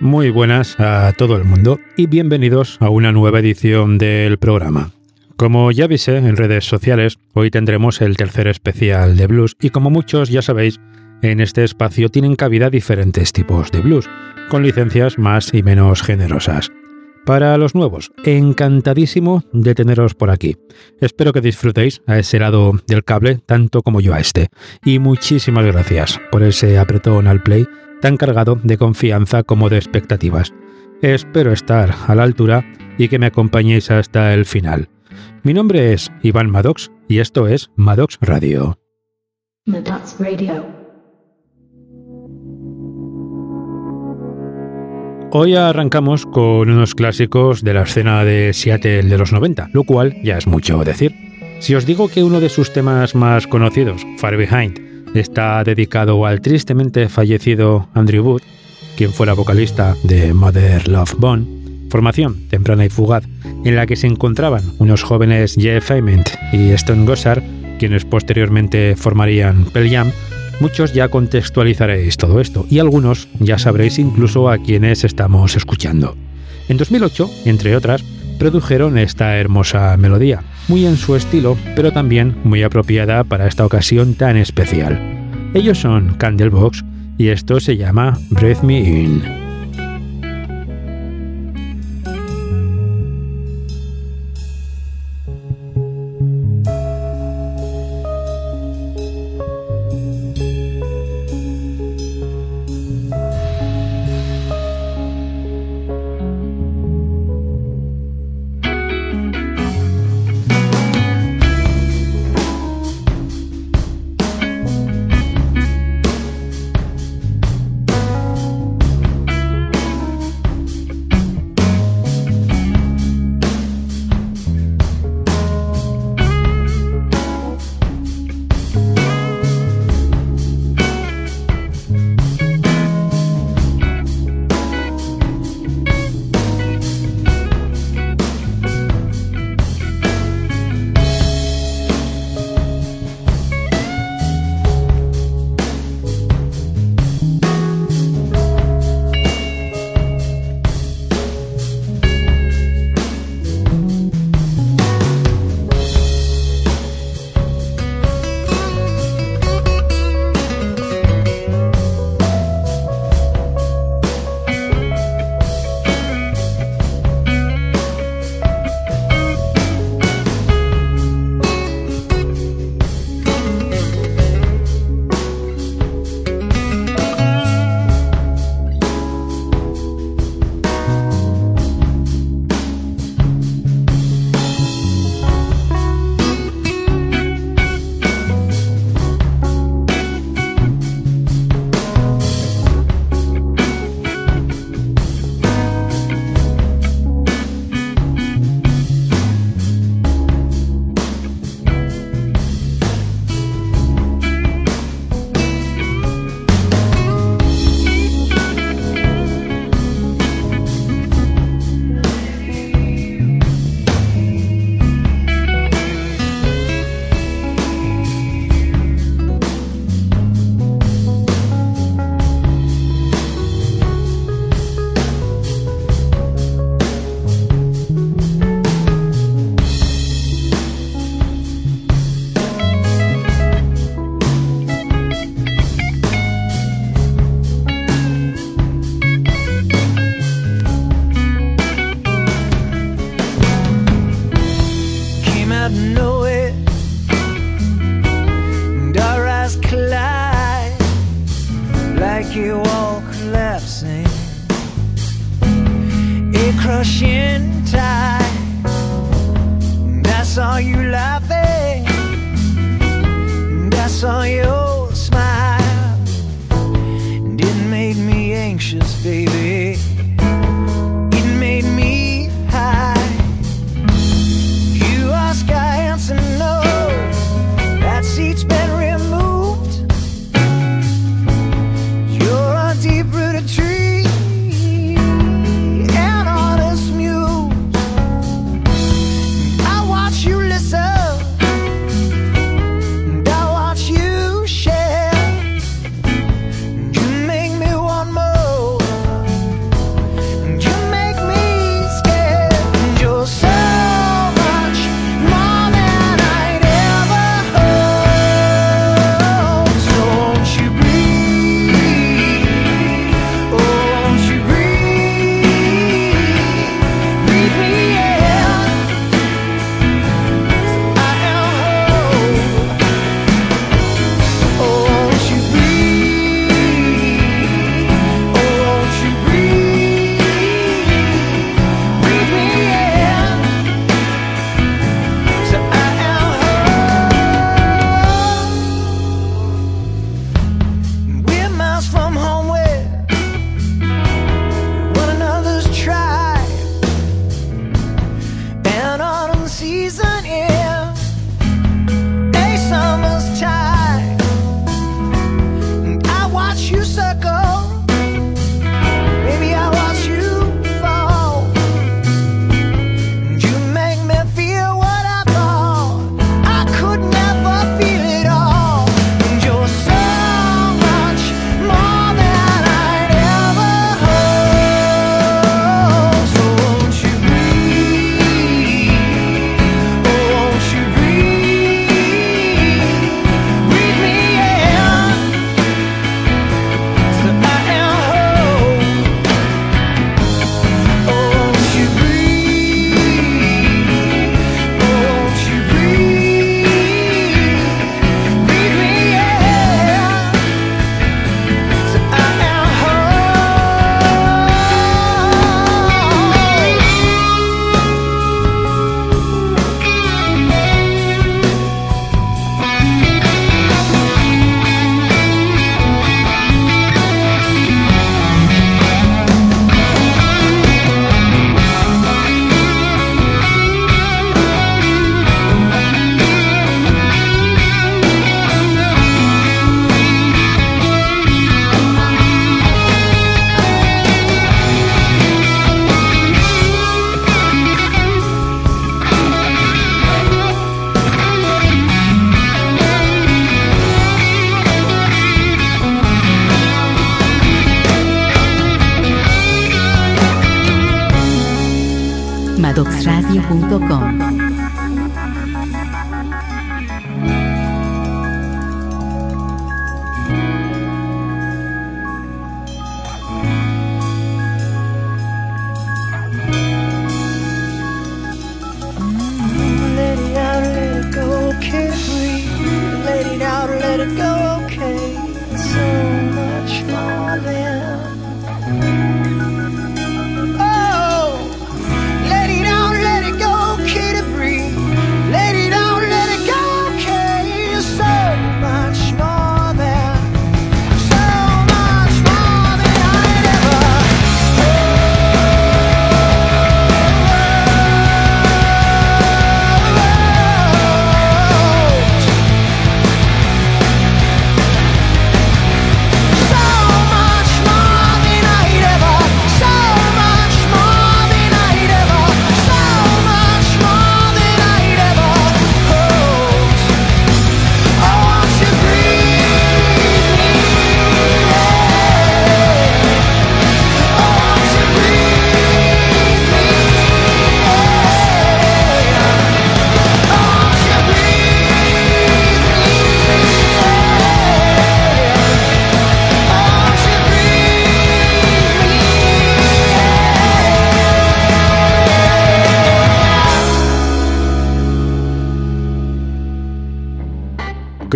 Muy buenas a todo el mundo y bienvenidos a una nueva edición del programa. Como ya avisé en redes sociales, hoy tendremos el tercer especial de blues y como muchos ya sabéis, en este espacio tienen cabida diferentes tipos de blues, con licencias más y menos generosas. Para los nuevos, encantadísimo de teneros por aquí. Espero que disfrutéis a ese lado del cable tanto como yo a este. Y muchísimas gracias por ese apretón al play tan cargado de confianza como de expectativas. Espero estar a la altura y que me acompañéis hasta el final. Mi nombre es Iván Maddox y esto es Maddox Radio. Maddox Radio. Hoy arrancamos con unos clásicos de la escena de Seattle de los 90, lo cual ya es mucho decir. Si os digo que uno de sus temas más conocidos, Far Behind, está dedicado al tristemente fallecido Andrew Wood, quien fuera vocalista de Mother Love Bone, formación temprana y fugaz, en la que se encontraban unos jóvenes Jeff Ament y Stone Gossard, quienes posteriormente formarían Pearl Jam, Muchos ya contextualizaréis todo esto y algunos ya sabréis incluso a quienes estamos escuchando. En 2008, entre otras, produjeron esta hermosa melodía, muy en su estilo, pero también muy apropiada para esta ocasión tan especial. Ellos son Candlebox y esto se llama Breath Me In.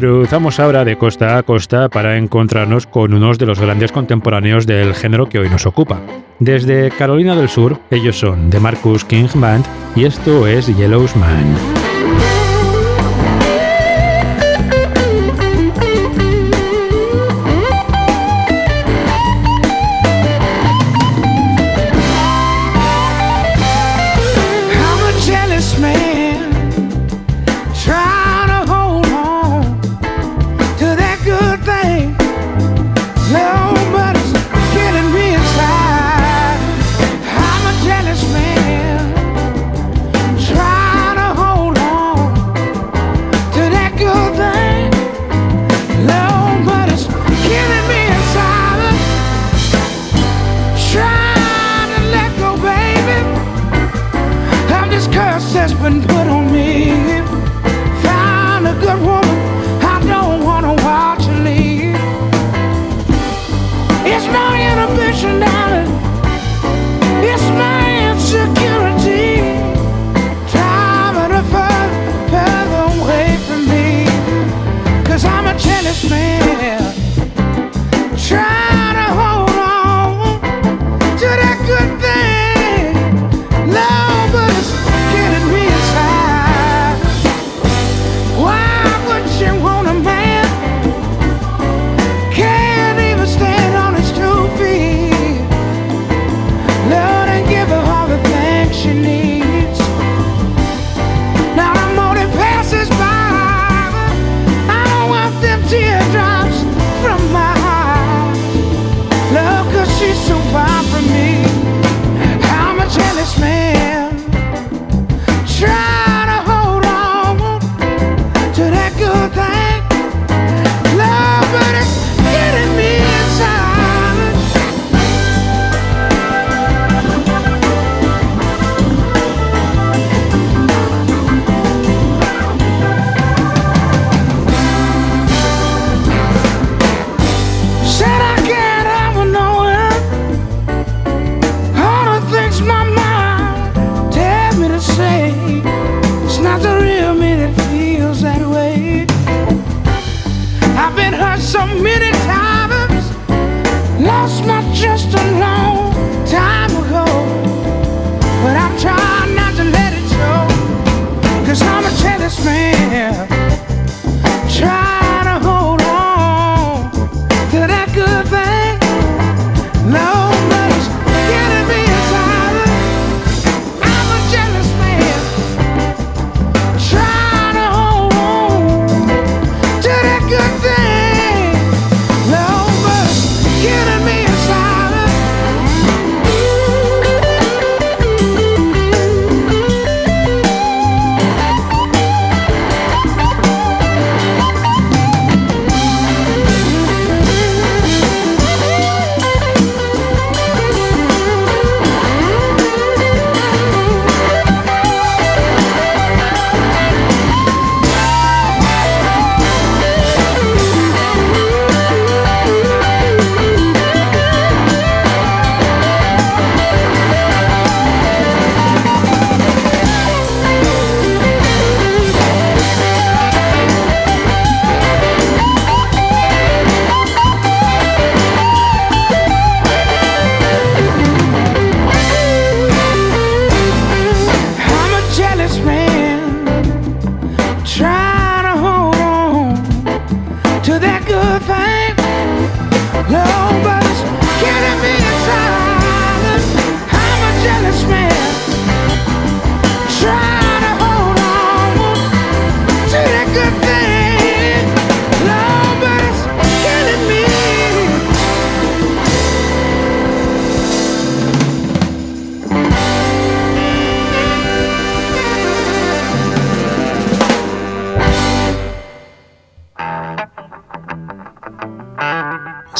Cruzamos ahora de costa a costa para encontrarnos con unos de los grandes contemporáneos del género que hoy nos ocupa. Desde Carolina del Sur, ellos son The Marcus King Band y esto es Yellow's Man.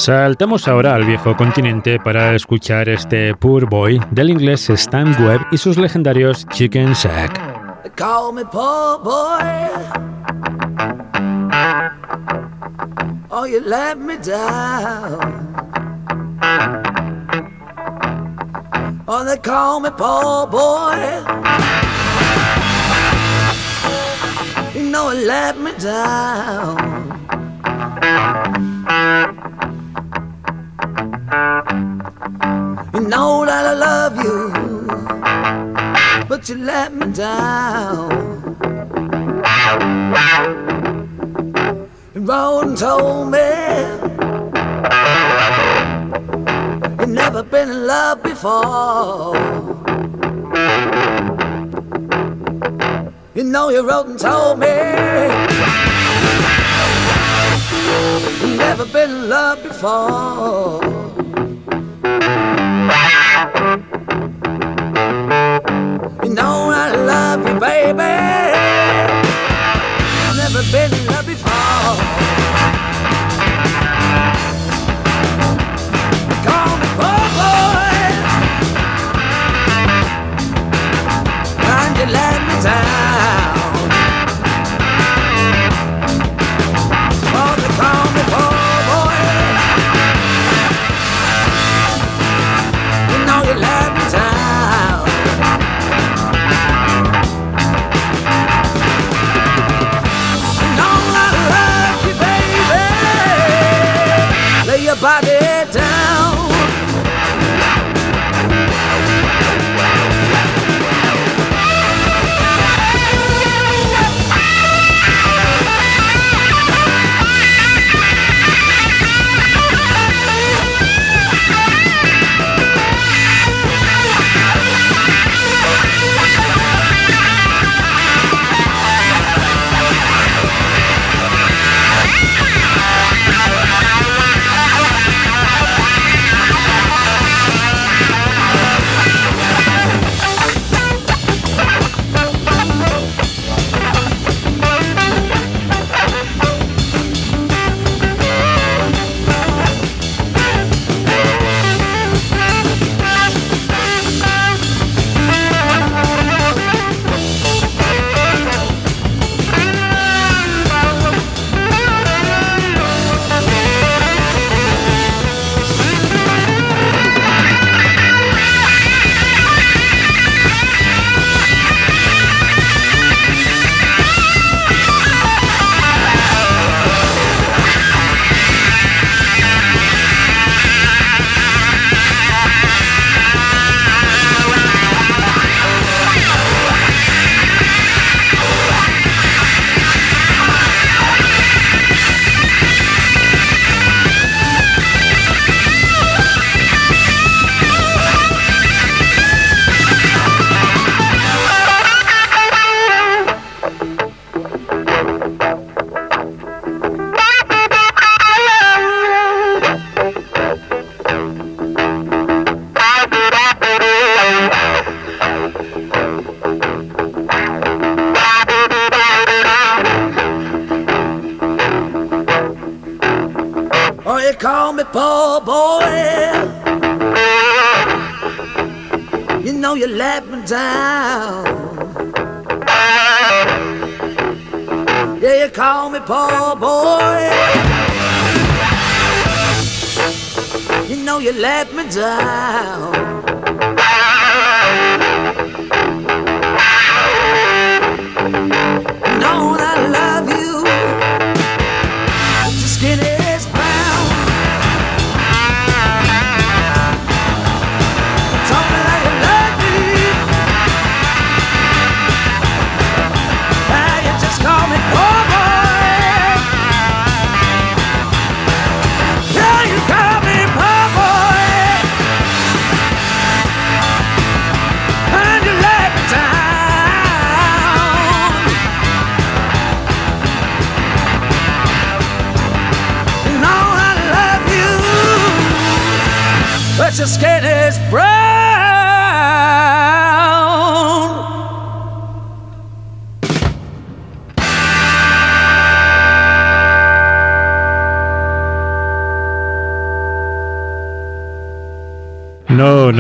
Saltamos ahora al viejo continente para escuchar este Poor Boy del inglés Stan Webb y sus legendarios Chicken Shack. Call me poor boy. Oh, you let me down. Oh, they call me poor boy. You know, you let me down. Before. You know you wrote and told me you've never been in love before. You know I love you, baby.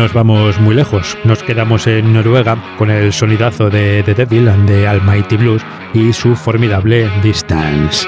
Nos vamos muy lejos, nos quedamos en Noruega con el sonidazo de The Devil and the Almighty Blues y su formidable Distance.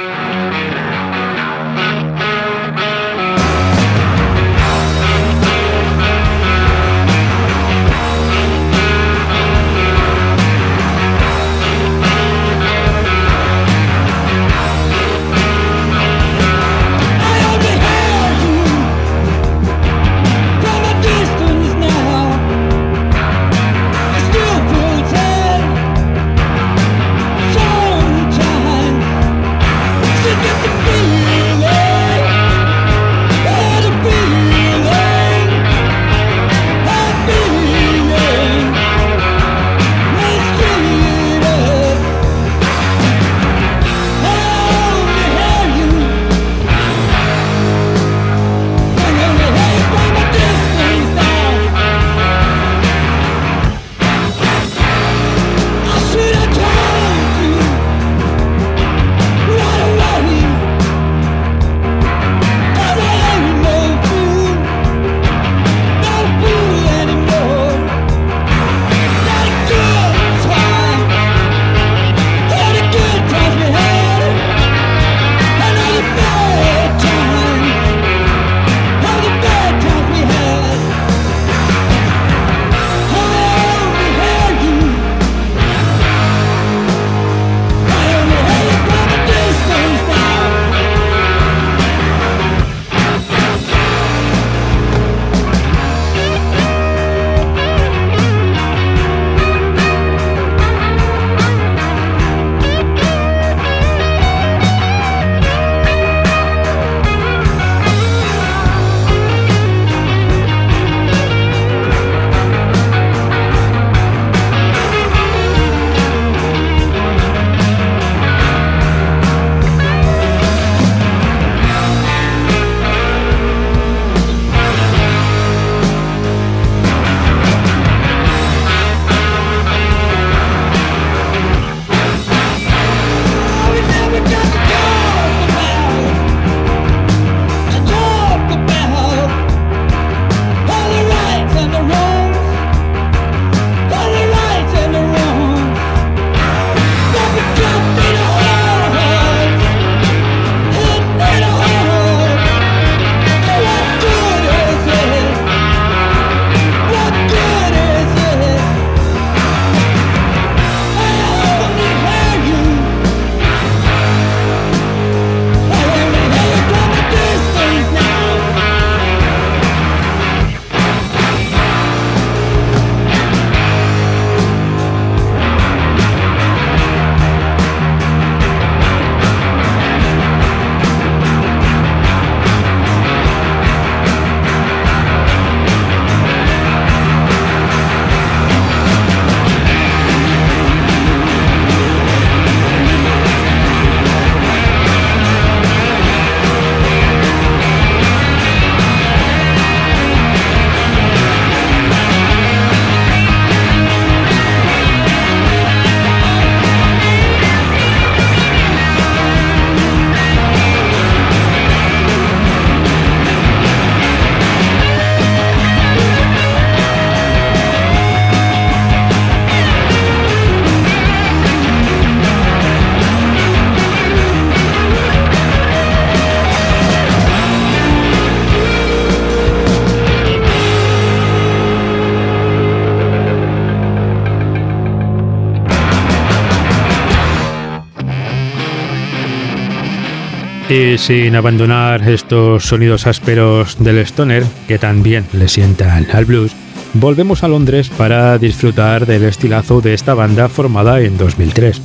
Sin abandonar estos sonidos ásperos del stoner, que también le sientan al blues, volvemos a Londres para disfrutar del estilazo de esta banda formada en 2003.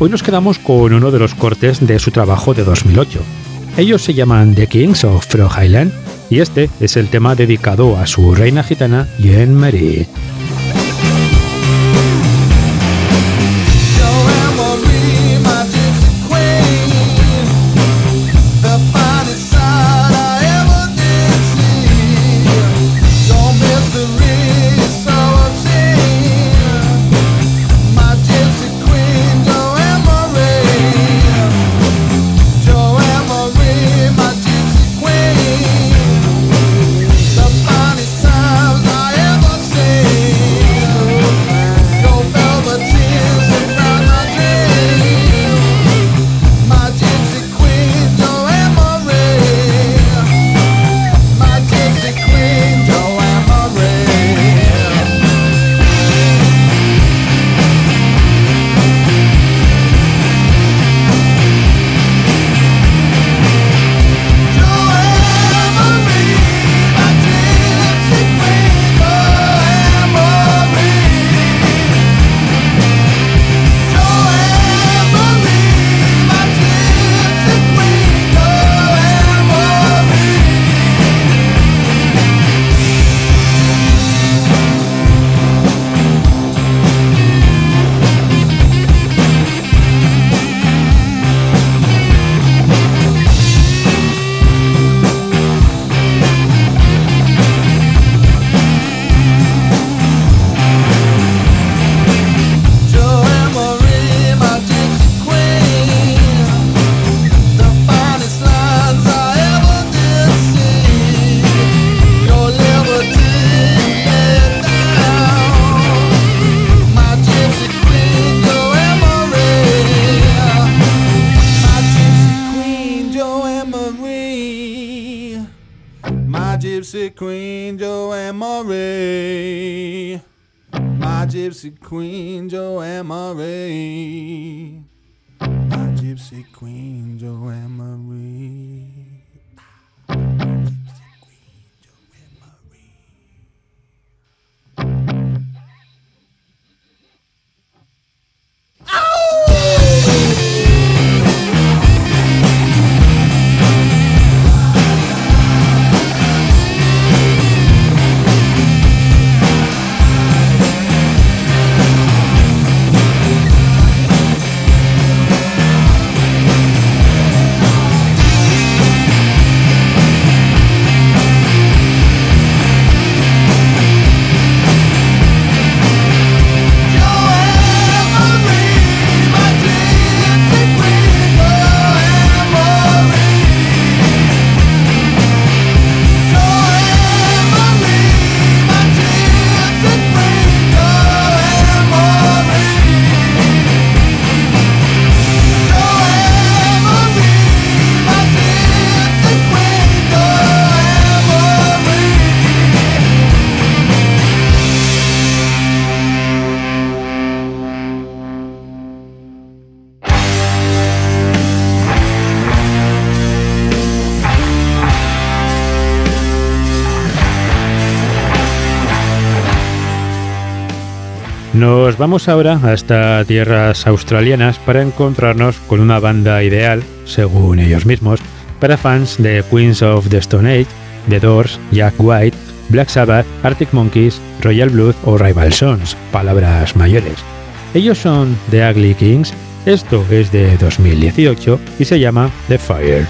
Hoy nos quedamos con uno de los cortes de su trabajo de 2008. Ellos se llaman The Kings of Fro Highland y este es el tema dedicado a su reina gitana Jean Marie. Gypsy queen Joanne Marie. My gypsy queen Joanne Marie. My gypsy queen Joanne Marie. Nos vamos ahora hasta tierras australianas para encontrarnos con una banda ideal, según ellos mismos, para fans de Queens of the Stone Age, The Doors, Jack White, Black Sabbath, Arctic Monkeys, Royal Blood o Rival Sons, palabras mayores. Ellos son The Ugly Kings, esto es de 2018 y se llama The Fire.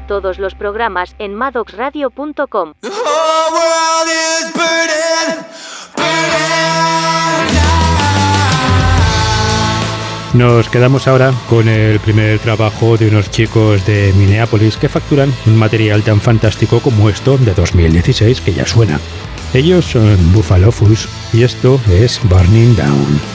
Todos los programas en maddoxradio.com. Nos quedamos ahora con el primer trabajo de unos chicos de Minneapolis que facturan un material tan fantástico como esto de 2016 que ya suena. Ellos son Buffalo Fuzz y esto es Burning Down.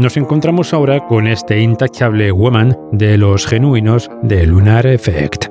Nos encontramos ahora con este intachable woman de los genuinos de Lunar Effect.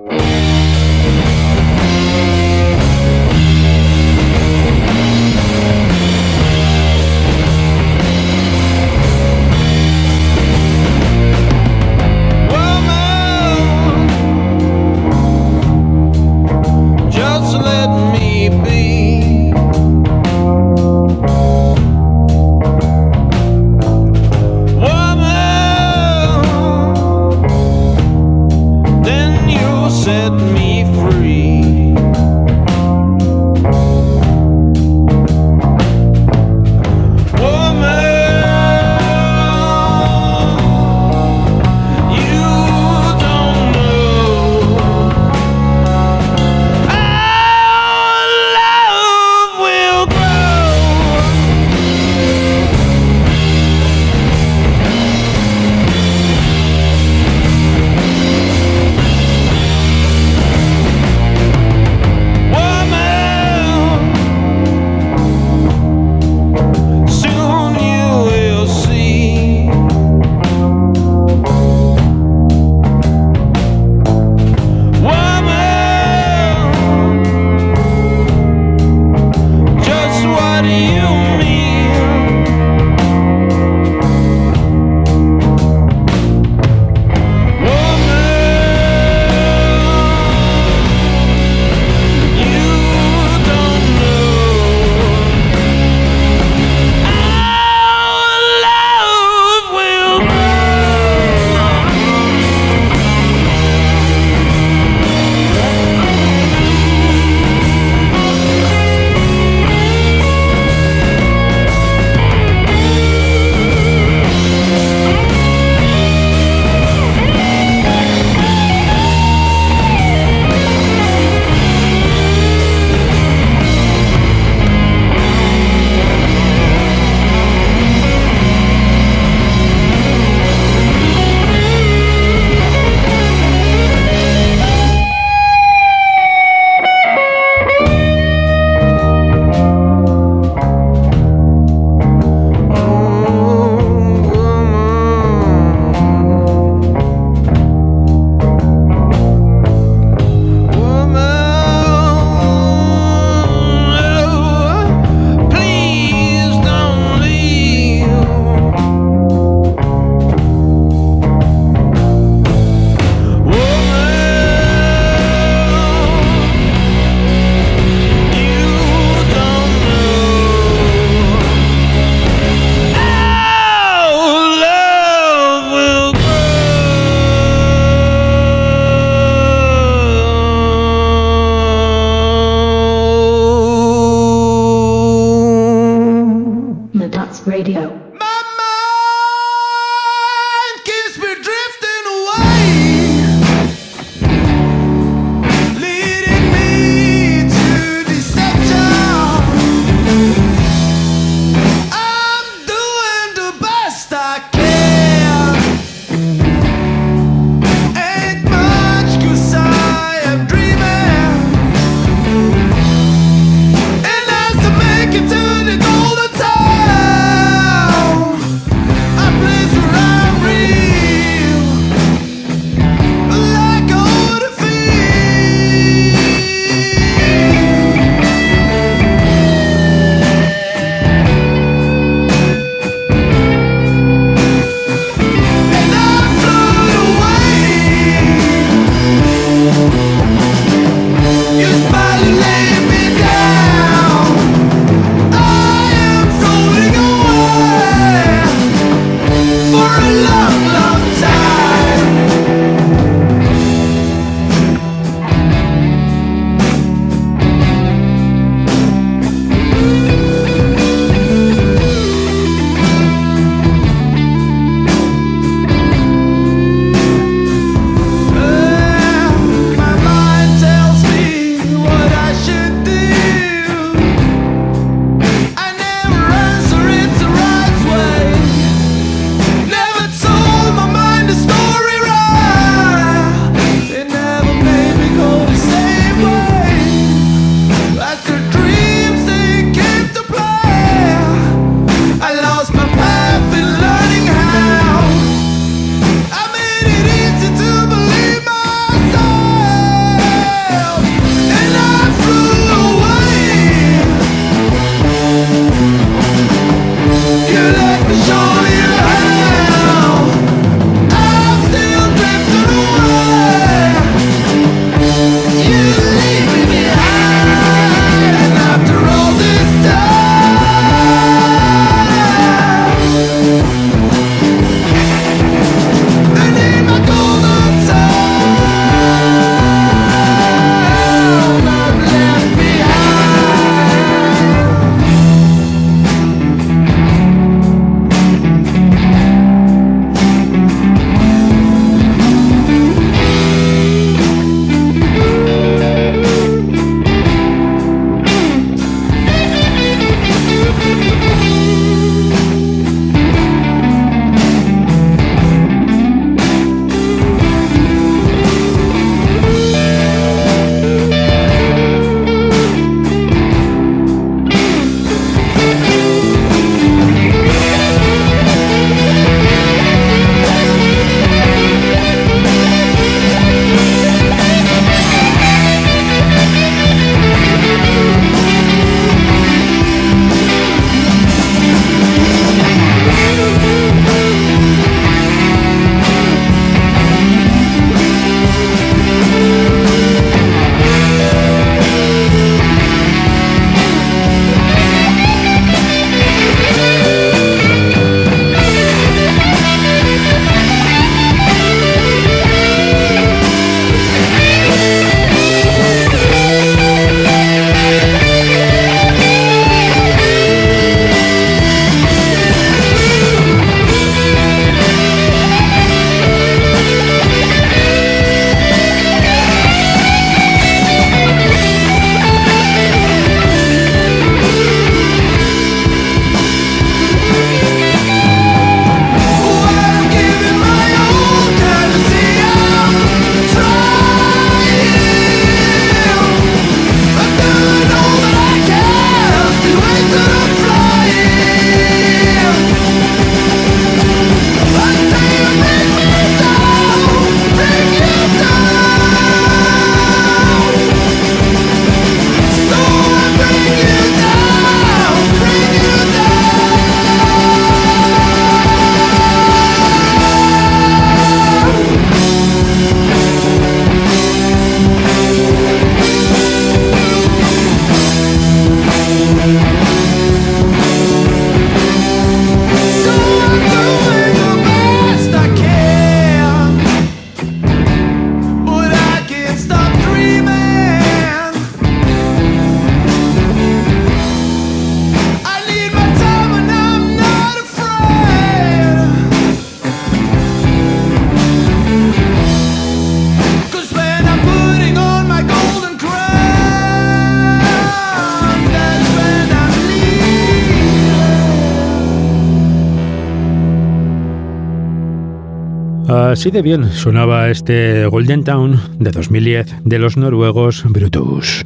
Así de bien sonaba este Golden Town de 2010 de los noruegos Brutus.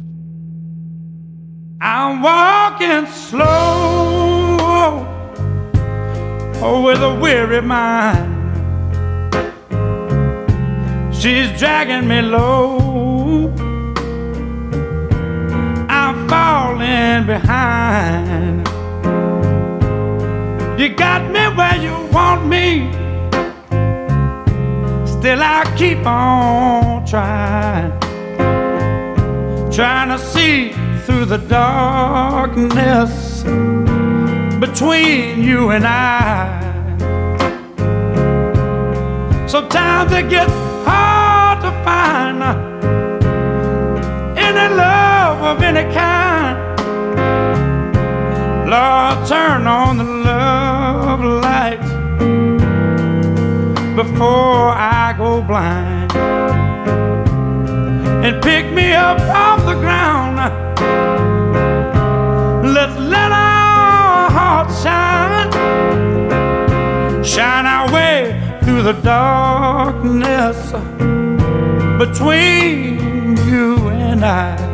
I'm walking slow with a weary mind. She's dragging me low. I'm falling behind. You got me where you want me. Still, I keep on trying, trying to see through the darkness between you and I. Sometimes it gets hard to find any love of any kind. Lord, turn on the love light before I go blind. And pick me up off the ground. Let's let our hearts shine. Shine our way through the darkness between you and I.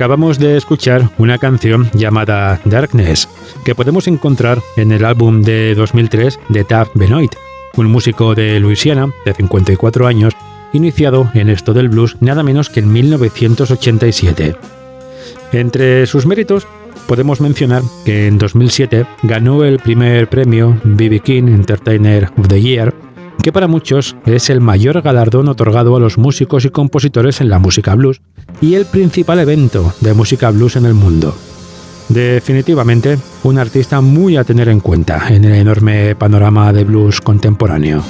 Acabamos de escuchar una canción llamada Darkness, que podemos encontrar en el álbum de 2003 de Tab Benoit, un músico de Luisiana de 54 años, iniciado en esto del blues nada menos que en 1987. Entre sus méritos podemos mencionar que en 2007 ganó el primer premio BB King Entertainer of the Year, que para muchos es el mayor galardón otorgado a los músicos y compositores en la música blues y el principal evento de música blues en el mundo. Definitivamente, un artista muy a tener en cuenta en el enorme panorama de blues contemporáneo.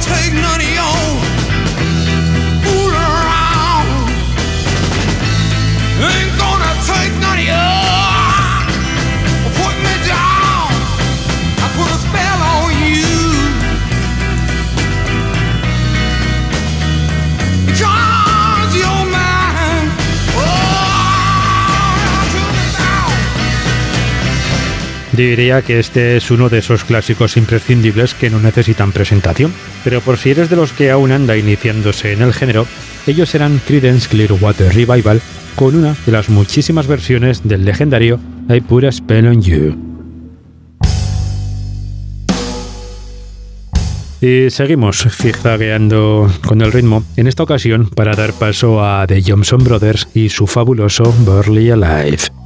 take none of your Diría que este es uno de esos clásicos imprescindibles que no necesitan presentación, pero por si eres de los que aún anda iniciándose en el género, ellos eran Creedence Clearwater Revival con una de las muchísimas versiones del legendario I Put a Spell on You. Y seguimos zigzagueando con el ritmo, en esta ocasión para dar paso a The Johnson Brothers y su fabuloso Burley Alive.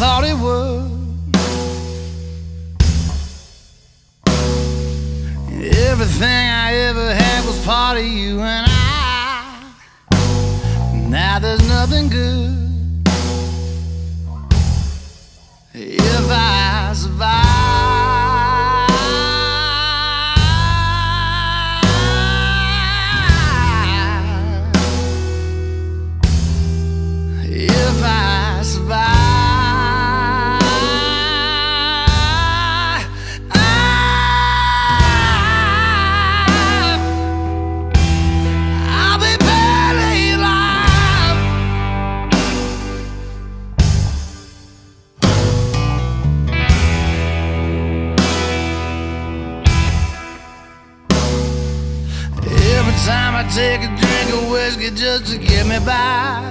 Thought it would. Everything I ever had was part of you and I. Now there's nothing good. If I survive. Me by,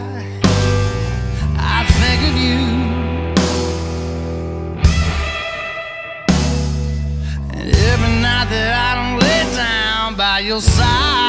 I think of you. And every night that I don't lay down by your side,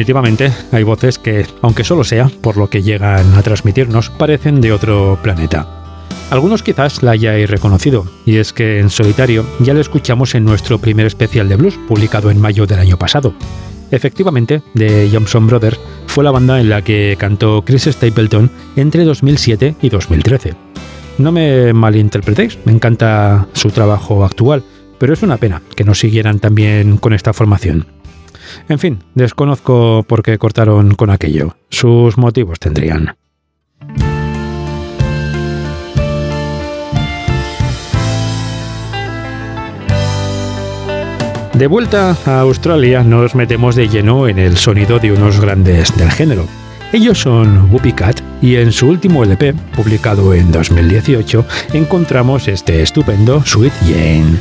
Definitivamente hay voces que, aunque solo sea por lo que llegan a transmitirnos, parecen de otro planeta. Algunos quizás la hayáis reconocido, y es que en solitario ya la escuchamos en nuestro primer especial de blues, publicado en mayo del año pasado. Efectivamente, The Johnson Brothers fue la banda en la que cantó Chris Stapleton entre 2007 y 2013. No me malinterpretéis, me encanta su trabajo actual, pero es una pena que no siguieran también con esta formación. En fin, desconozco por qué cortaron con aquello. Sus motivos tendrían. De vuelta a Australia nos metemos de lleno en el sonido de unos grandes del género. Ellos son Whoopi Cat y en su último LP, publicado en 2018, encontramos este estupendo Sweet Jane.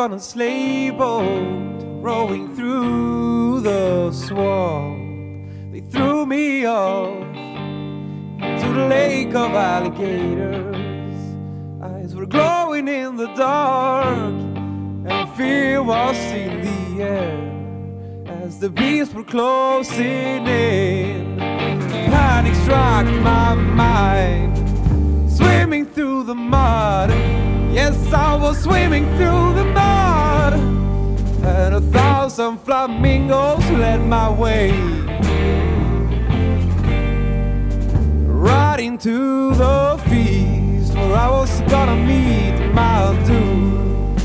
On a slave boat, rowing through the swamp. They threw me off into the lake of alligators. Eyes were glowing in the dark, and fear was in the air as the beasts were closing in. Panic struck my mind, I was swimming through the mud, and a thousand flamingos led my way. Right into the feast where I was gonna meet my doom.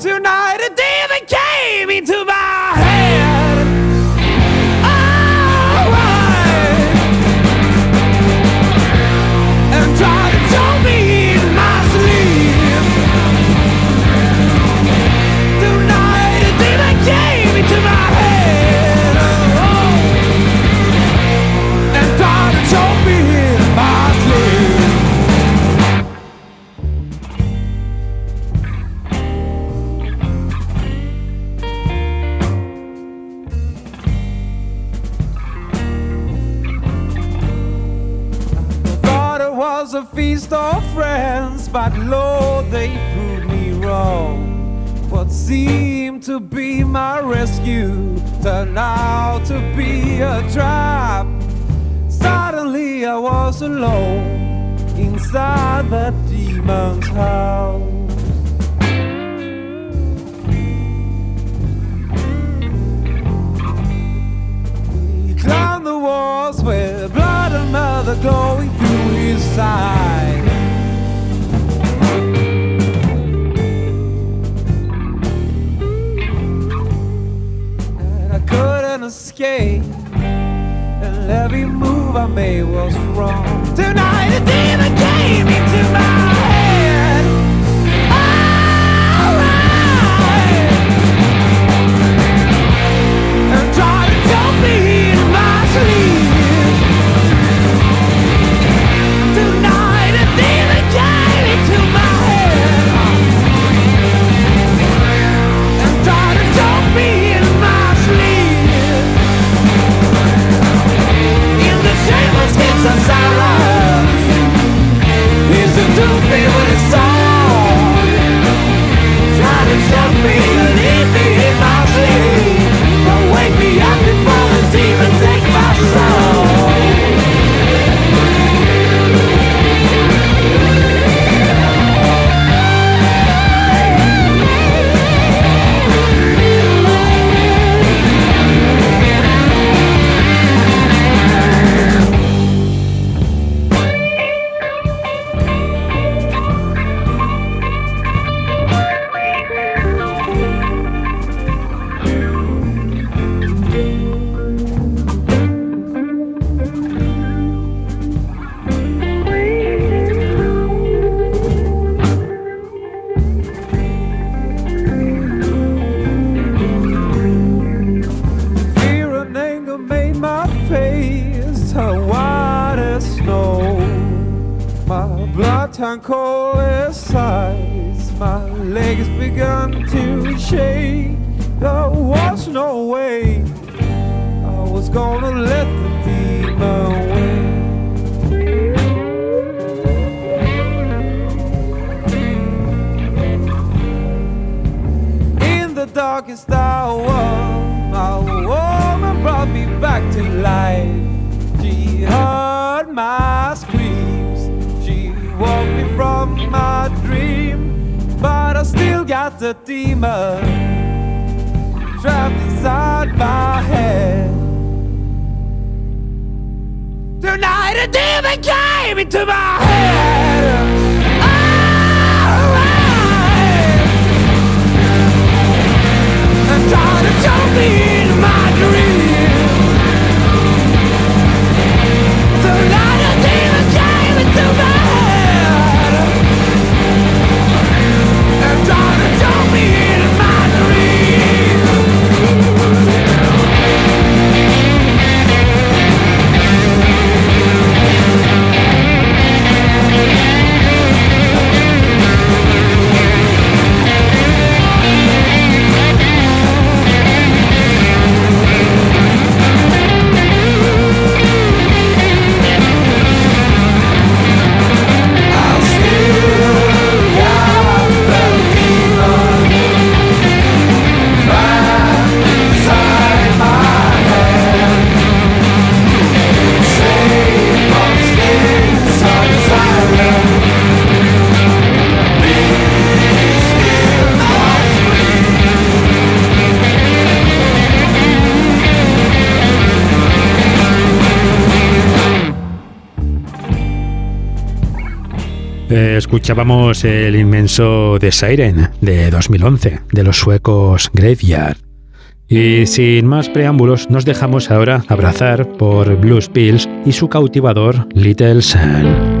Tonight a demon came into my Seemed to be my rescue turned out to be a trap. Suddenly I was alone inside the demon's house. He climbed the walls with blood and mother glowing through his side. Couldn't and every move I made was wrong. Tonight a demon came into my head. Alright. And tried to jump me in my sleep. Leave me. In my blood turned cold as ice. My legs began to shake. There was no way I was gonna let the demon win. In the darkest hour, my woman brought me back to life. She heard my screams. Woke me from my dream. But I still got the demon trapped inside my head. Tonight a demon came into my head. Escuchábamos el inmenso The Siren de 2011 de los suecos Graveyard. Y sin más preámbulos, nos dejamos ahora abrazar por Blues Pills y su cautivador Little Sun.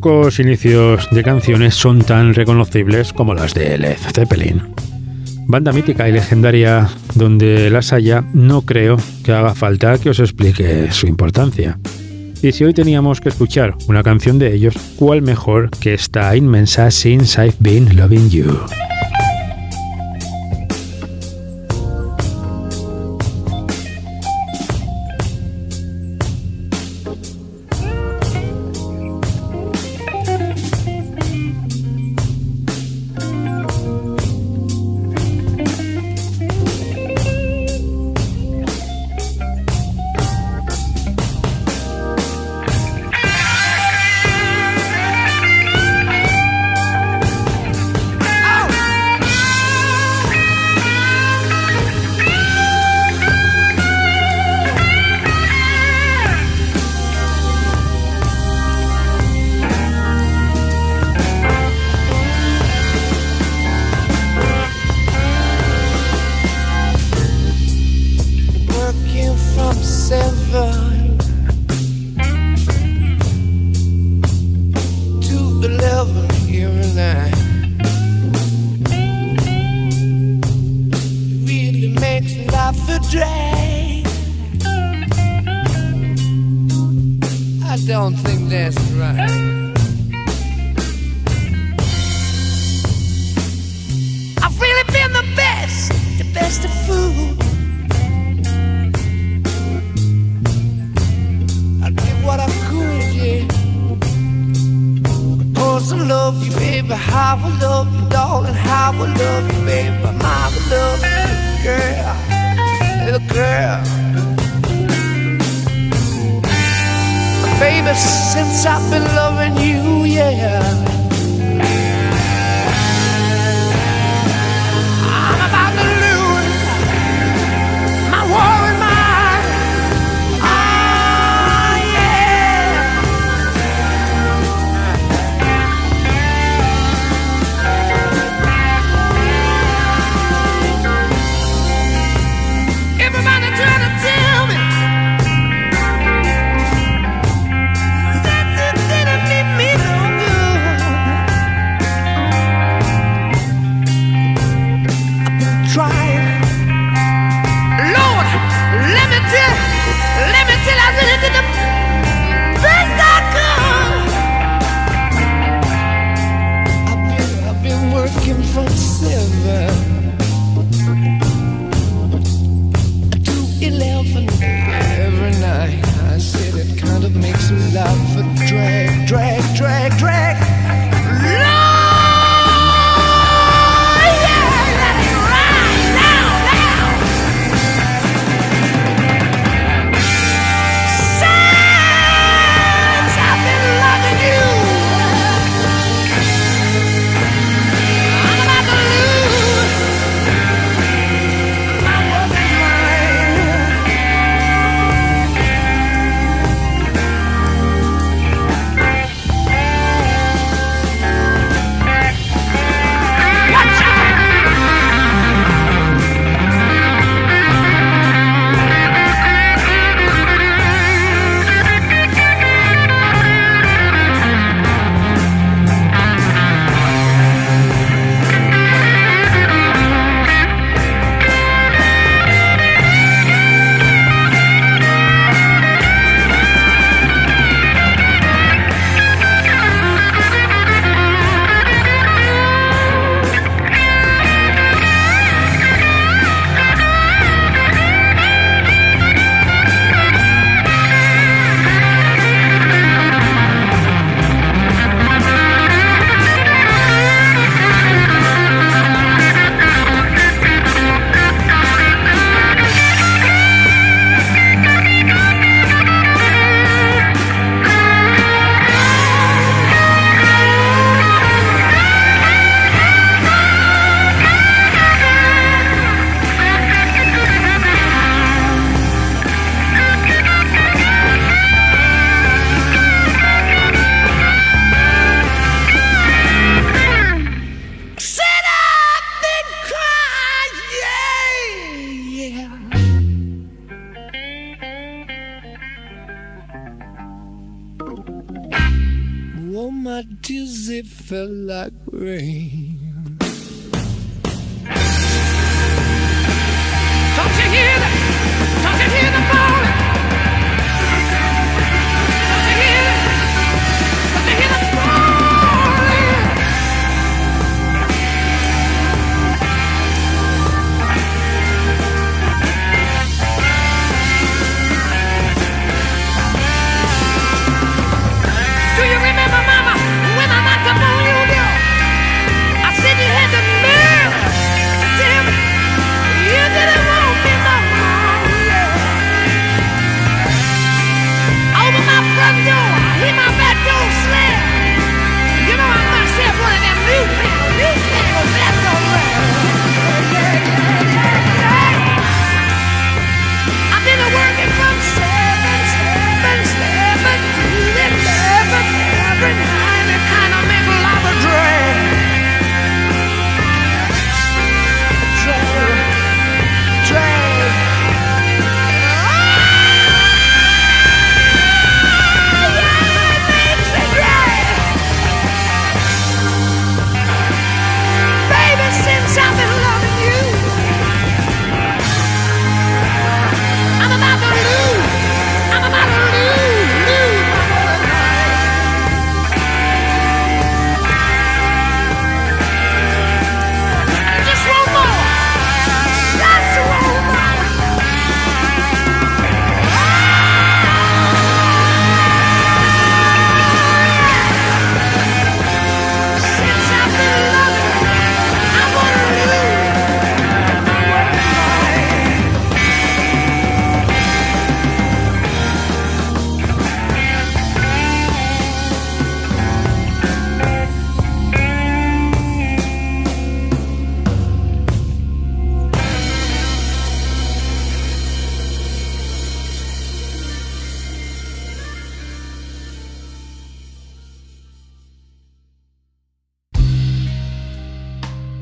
Pocos inicios de canciones son tan reconocibles como las de Led Zeppelin. Banda mítica y legendaria donde las haya, no creo que haga falta que os explique su importancia. Y si hoy teníamos que escuchar una canción de ellos, ¿cuál mejor que esta inmensa Since I've Been Loving You?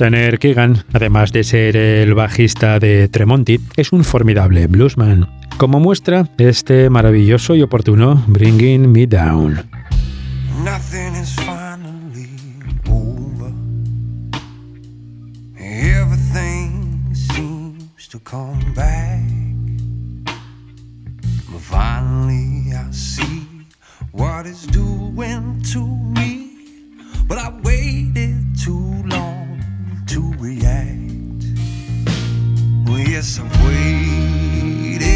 Tanner Keegan, además de ser el bajista de Tremonti, es un formidable bluesman, como muestra este maravilloso y oportuno Bringing Me Down. Nothing is finally over. Everything seems to come back. Finally, I see what doing to me. Yes, I've waited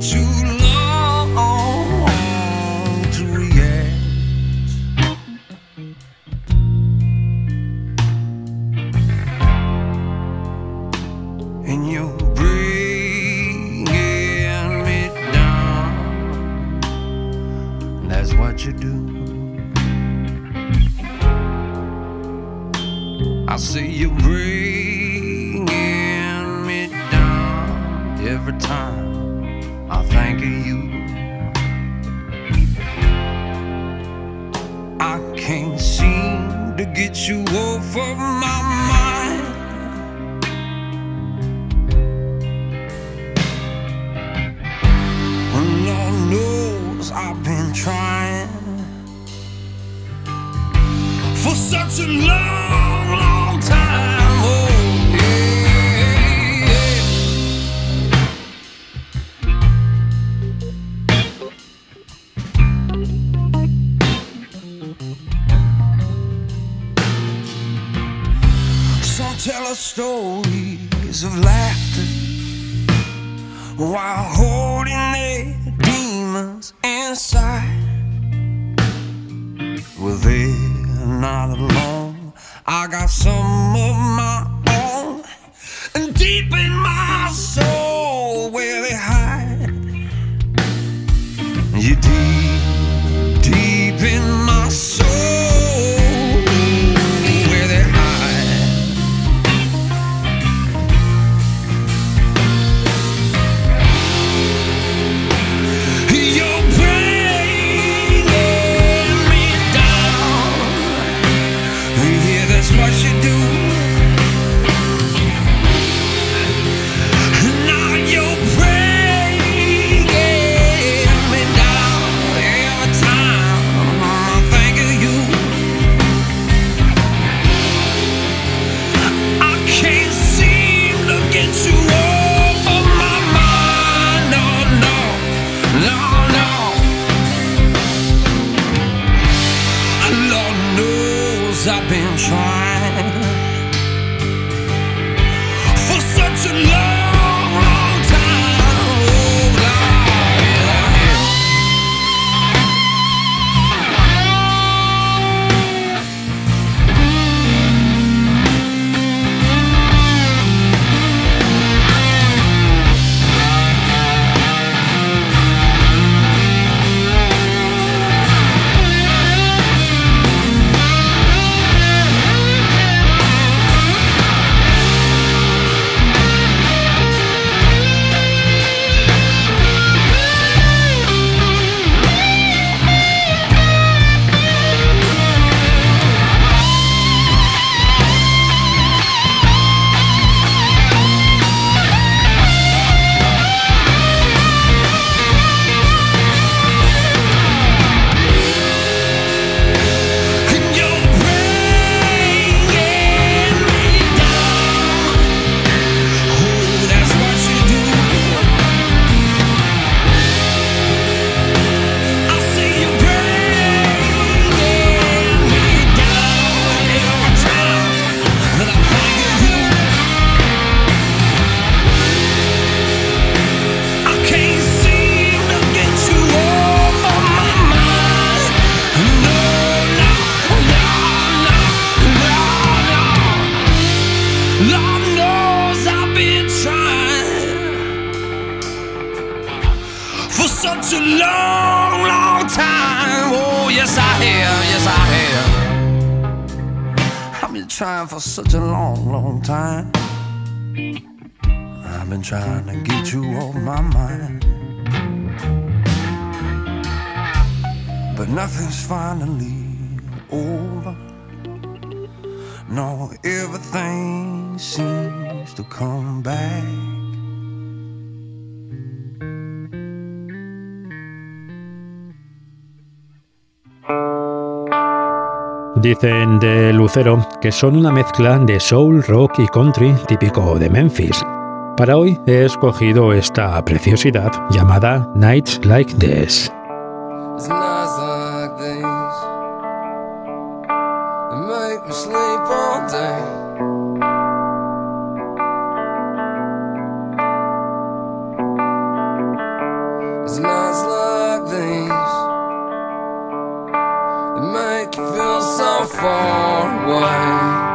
too long to react. and you're bringing me down. That's what you do. I see you bringing every time I think of you. I can't seem to get you off of my mind. Lord knows I've been trying for such a long, long tell us stories of laughter while holding their demons inside. Well, they're not alone. I got some of my own, and deep in my soul, Dicen de Lucero que son una mezcla de soul, rock y country típico de Memphis. Para hoy he escogido esta preciosidad llamada Nights Like This. make feel so far away.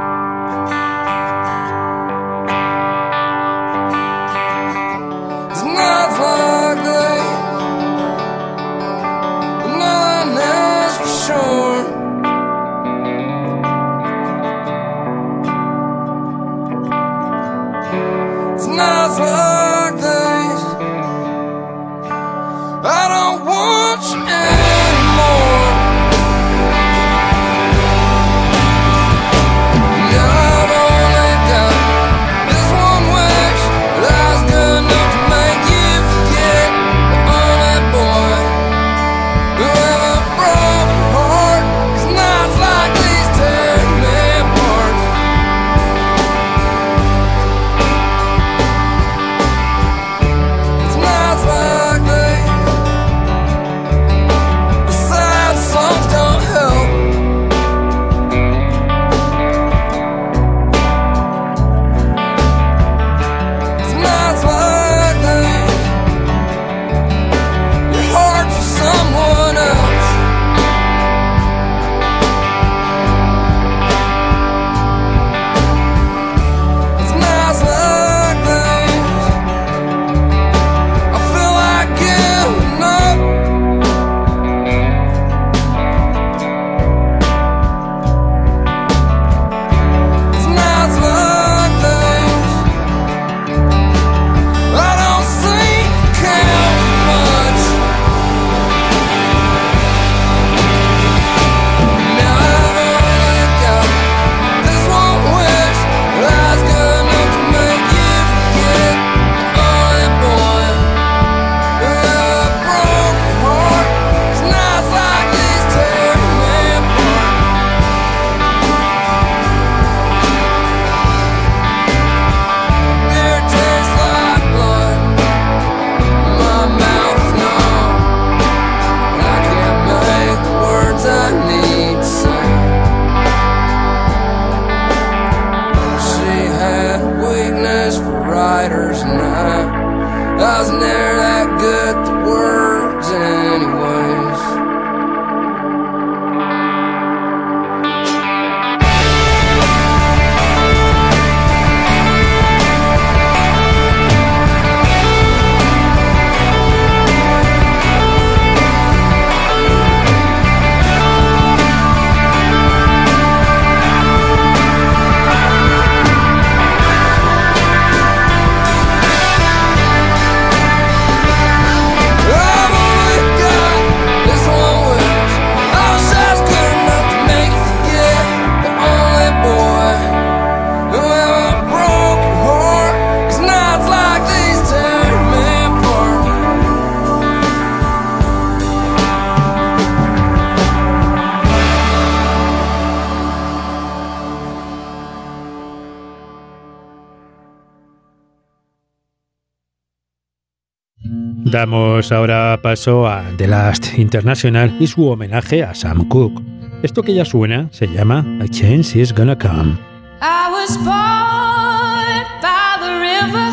Damos ahora paso a The Last International y su homenaje a Sam Cooke. Esto que ya suena se llama A Chance Is Gonna Come. I was born by the river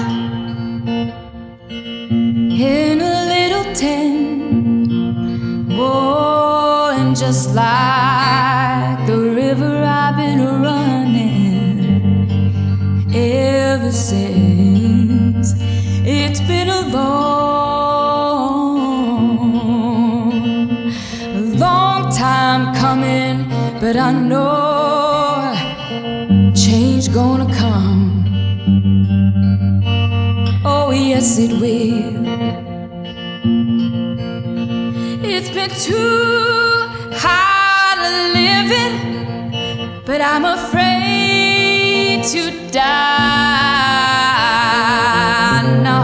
in a little tent. Oh, and just like the river I've been running ever since. It's been a long yes, it will. It's been too hard living, but I'm afraid to die. No,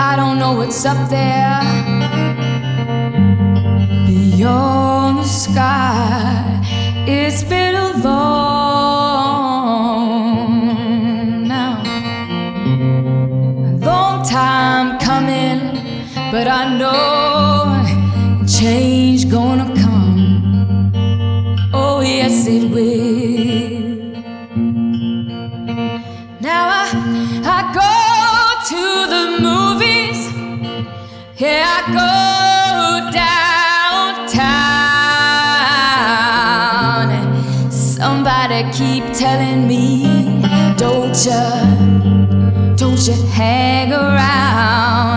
I don't know what's up there beyond the sky. It's been a long but I know change gonna come. Oh yes, it will. Now I, I go to the movies. Yeah, I go downtown. Somebody keep telling me, don't you, don't you hang around.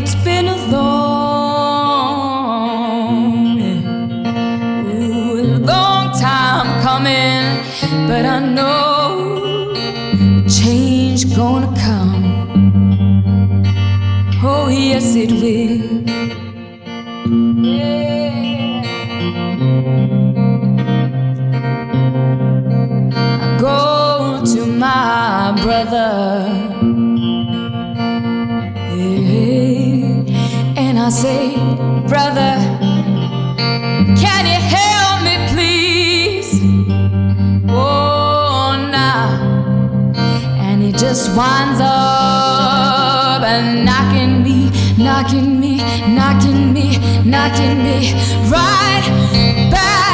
It's been a long, long time coming, but I know change gonna come. Oh yes, it will. I go to my brother, I say, brother, can you help me, please? Oh, now and he just winds up and knocking me, knocking me, knocking me, knocking me right back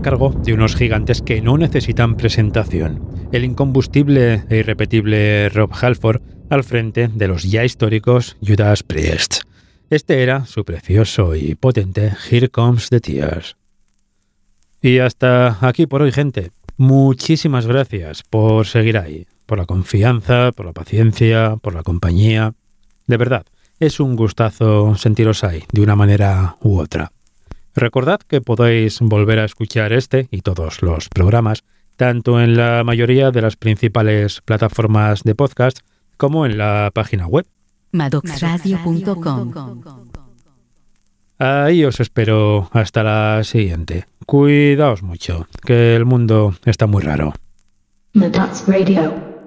cargo de unos gigantes que no necesitan presentación. El incombustible e irrepetible Rob Halford al frente de los ya históricos Judas Priest. Este era su precioso y potente Here Comes the Tears. Y hasta aquí por hoy, gente. Muchísimas gracias por seguir ahí, por la confianza, por la paciencia, por la compañía. De verdad, es un gustazo sentiros ahí, de una manera u otra. Recordad que podéis volver a escuchar este y todos los programas, tanto en la mayoría de las principales plataformas de podcast como en la página web. Madoxradio.com Ahí os espero hasta la siguiente. Cuidaos mucho, que el mundo está muy raro. Radio.